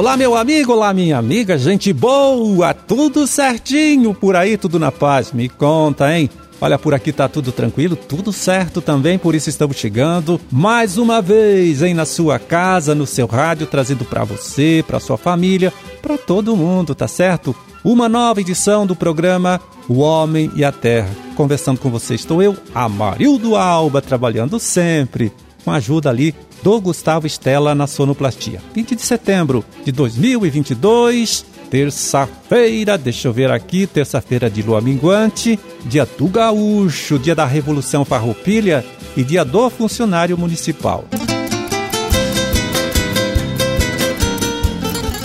Olá, meu amigo, olá, minha amiga, gente boa, tudo certinho por aí, tudo na paz. Me conta, hein? Olha, por aqui tá tudo tranquilo, tudo certo também, por isso estamos chegando mais uma vez, hein, na sua casa, no seu rádio, trazendo para você, para sua família, para todo mundo, tá certo? Uma nova edição do programa O Homem e a Terra. Conversando com você estou eu, Amarildo Alba, trabalhando sempre com a ajuda ali do Gustavo Estela na sonoplastia. 20 de setembro de 2022, terça-feira, deixa eu ver aqui, terça-feira de lua minguante, dia do gaúcho, dia da Revolução Farroupilha e dia do funcionário municipal.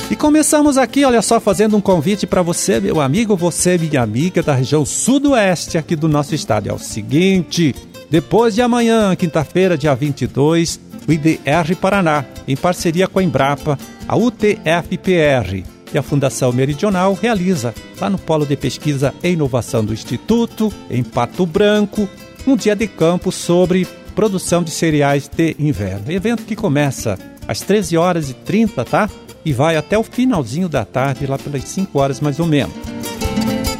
E começamos aqui, olha só, fazendo um convite para você, meu amigo, você, minha amiga da região sudoeste aqui do nosso estado. É o seguinte, depois de amanhã, quinta-feira, dia 22, o IDR Paraná, em parceria com a Embrapa, a UTFPR e a Fundação Meridional realiza, lá no Polo de Pesquisa e Inovação do Instituto, em Pato Branco, um dia de campo sobre produção de cereais de inverno. Evento que começa às 13 horas e 30, tá? E vai até o finalzinho da tarde, lá pelas 5 horas mais ou menos.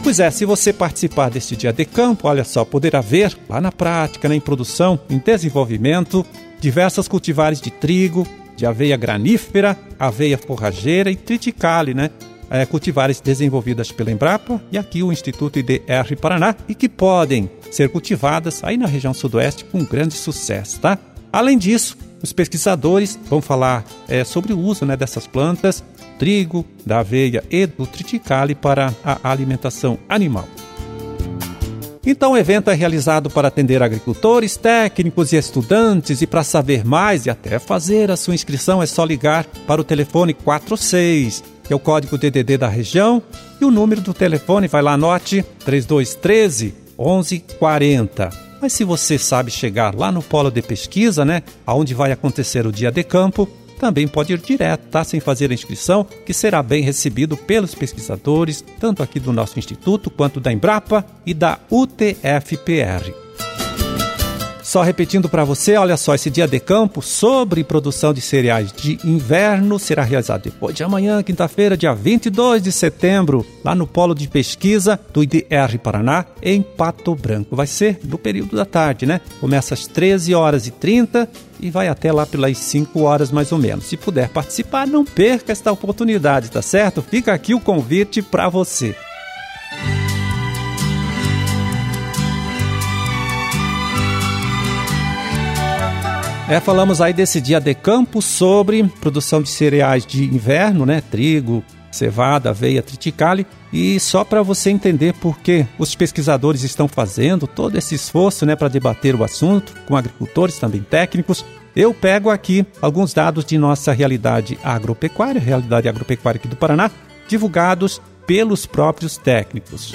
Pois é, se você participar deste dia de campo, olha só, poderá ver lá na prática, né, em produção, em desenvolvimento, diversas cultivares de trigo, de aveia granífera, aveia forrageira e triticale, né? É, cultivares desenvolvidas pela Embrapa e aqui o Instituto IDR Paraná e que podem ser cultivadas aí na região sudoeste com grande sucesso, tá? Além disso, os pesquisadores vão falar é, sobre o uso né, dessas plantas, trigo, da aveia e do triticale para a alimentação animal. Então, o evento é realizado para atender agricultores, técnicos e estudantes. E para saber mais e até fazer a sua inscrição, é só ligar para o telefone 46, que é o código DDD da região. E o número do telefone, vai lá, anote: 3213 1140. Mas se você sabe chegar lá no polo de pesquisa, né, aonde vai acontecer o dia de campo, também pode ir direto, tá? Sem fazer a inscrição, que será bem recebido pelos pesquisadores, tanto aqui do nosso instituto quanto da Embrapa e da UTFPR. Só repetindo para você, olha só, esse dia de campo sobre produção de cereais de inverno será realizado depois de amanhã, quinta-feira, dia 22 de setembro, lá no Polo de Pesquisa do IDR Paraná, em Pato Branco. Vai ser no período da tarde, né? Começa às 13 horas e 30 e vai até lá pelas 5 horas mais ou menos. Se puder participar, não perca esta oportunidade, tá certo? Fica aqui o convite para você. É, falamos aí desse dia de campo sobre produção de cereais de inverno, né? Trigo, cevada, aveia, triticale. E só para você entender por que os pesquisadores estão fazendo todo esse esforço né, para debater o assunto com agricultores, também técnicos, eu pego aqui alguns dados de nossa realidade agropecuária, realidade agropecuária aqui do Paraná, divulgados pelos próprios técnicos.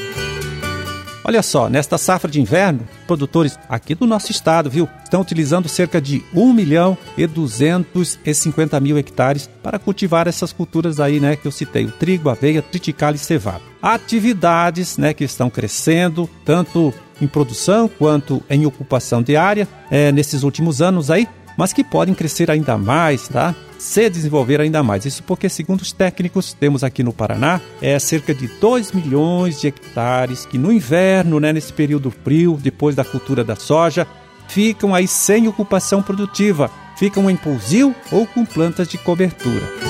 Olha só, nesta safra de inverno, produtores aqui do nosso estado, viu, estão utilizando cerca de 1 milhão e 250 mil hectares para cultivar essas culturas aí, né, que eu citei, o trigo, aveia, triticale e cevada. Atividades, né, que estão crescendo, tanto em produção quanto em ocupação diária, é, nesses últimos anos aí, mas que podem crescer ainda mais, tá? Se desenvolver ainda mais. Isso porque, segundo os técnicos, temos aqui no Paraná é cerca de 2 milhões de hectares que no inverno, né, nesse período frio, depois da cultura da soja, ficam aí sem ocupação produtiva, ficam em pousio ou com plantas de cobertura.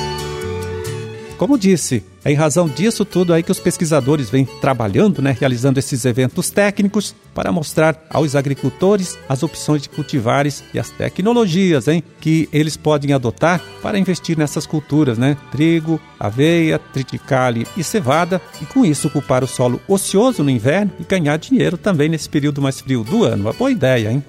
Como disse, é em razão disso tudo aí que os pesquisadores vêm trabalhando, né, realizando esses eventos técnicos para mostrar aos agricultores as opções de cultivares e as tecnologias, hein, que eles podem adotar para investir nessas culturas, né? Trigo, aveia, triticale e cevada, e com isso ocupar o solo ocioso no inverno e ganhar dinheiro também nesse período mais frio do ano. Uma boa ideia, hein?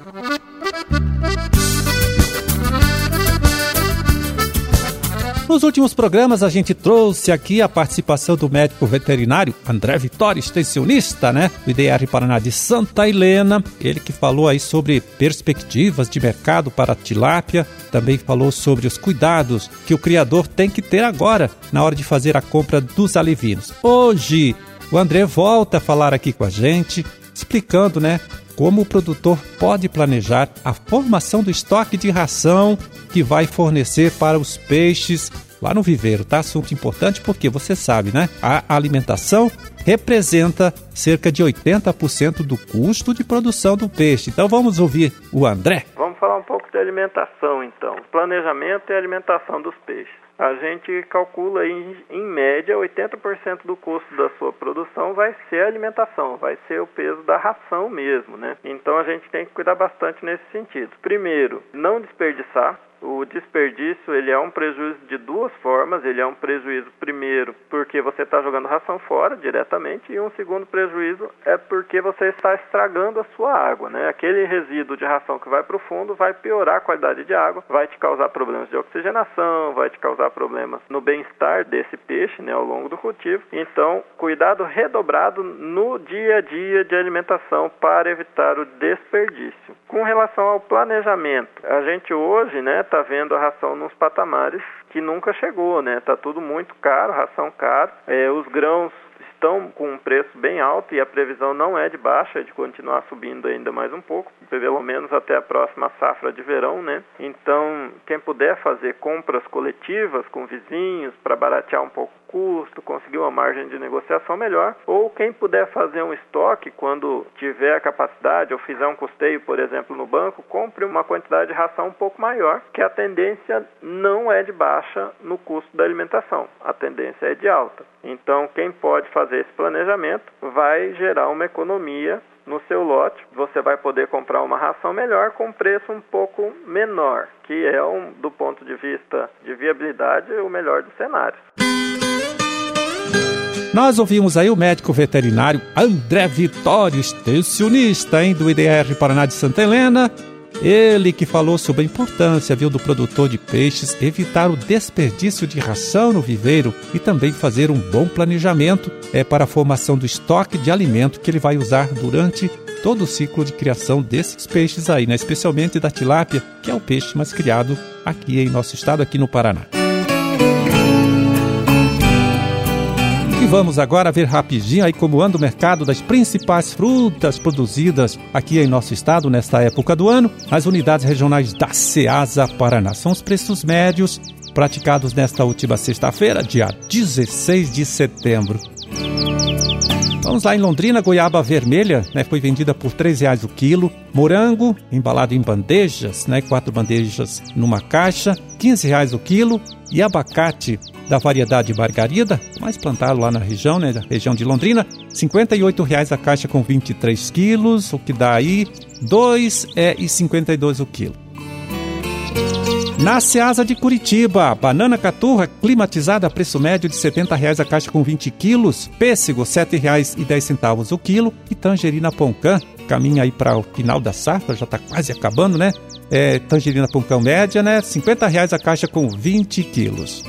Nos últimos programas a gente trouxe aqui a participação do médico veterinário André Vitória, extensionista, né, do IDR Paraná de Santa Helena, ele que falou aí sobre perspectivas de mercado para tilápia, também falou sobre os cuidados que o criador tem que ter agora na hora de fazer a compra dos alevinos. Hoje o André volta a falar aqui com a gente, explicando, né, como o produtor pode planejar a formação do estoque de ração que vai fornecer para os peixes lá no viveiro, tá? Assunto importante porque você sabe, né? A alimentação representa cerca de 80% do custo de produção do peixe. Então vamos ouvir o André. Vamos alimentação então. Planejamento e alimentação dos peixes. A gente calcula em, em média 80% do custo da sua produção vai ser alimentação, vai ser o peso da ração mesmo, né? Então a gente tem que cuidar bastante nesse sentido. Primeiro, não desperdiçar, o desperdício ele é um prejuízo de duas formas. Ele é um prejuízo primeiro porque você está jogando ração fora diretamente e um segundo prejuízo é porque você está estragando a sua água, né? Aquele resíduo de ração que vai para o fundo vai piorar a qualidade de água, vai te causar problemas de oxigenação, vai te causar problemas no bem-estar desse peixe, né, ao longo do cultivo. Então, cuidado redobrado no dia a dia de alimentação para evitar o desperdício. Com relação ao planejamento, a gente hoje, né, está vendo a ração nos patamares que nunca chegou, né? Está tudo muito caro, ração caro. É, os grãos estão com um preço bem alto e a previsão não é de baixa, é de continuar subindo ainda mais um pouco, pelo menos até a próxima safra de verão, né? Então, quem puder fazer compras coletivas com vizinhos para baratear um pouco custo, conseguir uma margem de negociação melhor, ou quem puder fazer um estoque quando tiver a capacidade ou fizer um custeio, por exemplo, no banco, compre uma quantidade de ração um pouco maior, que a tendência não é de baixa no custo da alimentação, a tendência é de alta. Então, quem pode fazer esse planejamento vai gerar uma economia no seu lote, você vai poder comprar uma ração melhor com preço um pouco menor, que é, um, do ponto de vista de viabilidade, o melhor dos cenários. Nós ouvimos aí o médico veterinário André Vitório, extensionista hein, do IDR Paraná de Santa Helena. Ele que falou sobre a importância viu, do produtor de peixes evitar o desperdício de ração no viveiro e também fazer um bom planejamento é, para a formação do estoque de alimento que ele vai usar durante todo o ciclo de criação desses peixes aí, né? especialmente da tilápia, que é o peixe mais criado aqui em nosso estado, aqui no Paraná. Vamos agora ver rapidinho aí como anda o mercado das principais frutas produzidas aqui em nosso estado nesta época do ano. As unidades regionais da Ceasa Paraná são os preços médios praticados nesta última sexta-feira, dia 16 de setembro. Vamos lá em Londrina, goiaba vermelha, né, foi vendida por R$ reais o quilo. Morango, embalado em bandejas, né, quatro bandejas numa caixa, R$ reais o quilo. E abacate da variedade Margarida, mais plantado lá na região, né, da região de Londrina, R$ 58,00 a caixa com 23 quilos, o que dá aí R$ 2,52 o quilo. Na Seasa de Curitiba, banana caturra climatizada a preço médio de R$ 70,00 a caixa com 20 quilos, pêssego R$ 7,10 o quilo e tangerina poncã, caminha aí para o final da safra, já está quase acabando, né? É, tangerina poncã média, né? R$ 50,00 a caixa com 20 quilos.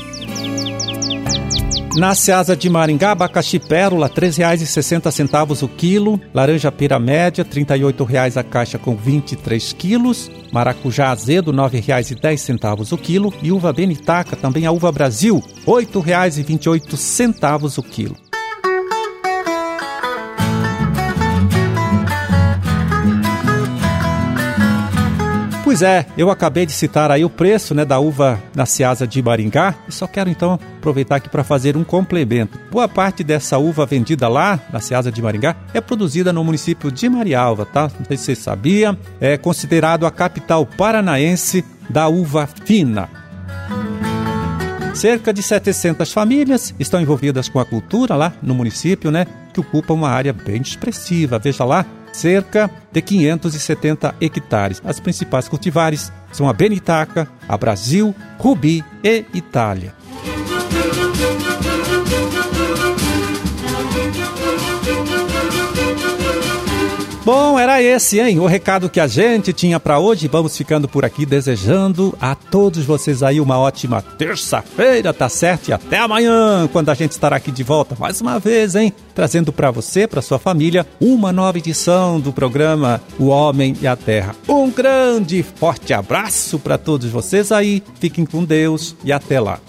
Na Seasa de Maringá, abacaxi pérola, R$ 3,60 o quilo. Laranja pera média, R$ 38,00 a caixa com 23 quilos. Maracujá azedo, R$ 9,10 o quilo. E uva benitaca, também a uva Brasil, R$ 8,28 o quilo. Pois é, eu acabei de citar aí o preço né, da uva na Ceasa de Maringá e só quero então aproveitar aqui para fazer um complemento. Boa parte dessa uva vendida lá na Ceasa de Maringá é produzida no município de Marialva, tá? Não sei se você sabia, é considerado a capital paranaense da uva fina. Cerca de 700 famílias estão envolvidas com a cultura lá no município, né? Que ocupa uma área bem expressiva. Veja lá, cerca de 570 hectares. As principais cultivares são a Benitaca, a Brasil, Rubi e Itália. Bom, era esse, hein? O recado que a gente tinha para hoje. Vamos ficando por aqui desejando a todos vocês aí uma ótima terça-feira, tá certo? E até amanhã, quando a gente estará aqui de volta mais uma vez, hein? Trazendo para você, para sua família, uma nova edição do programa O Homem e a Terra. Um grande e forte abraço para todos vocês aí. Fiquem com Deus e até lá.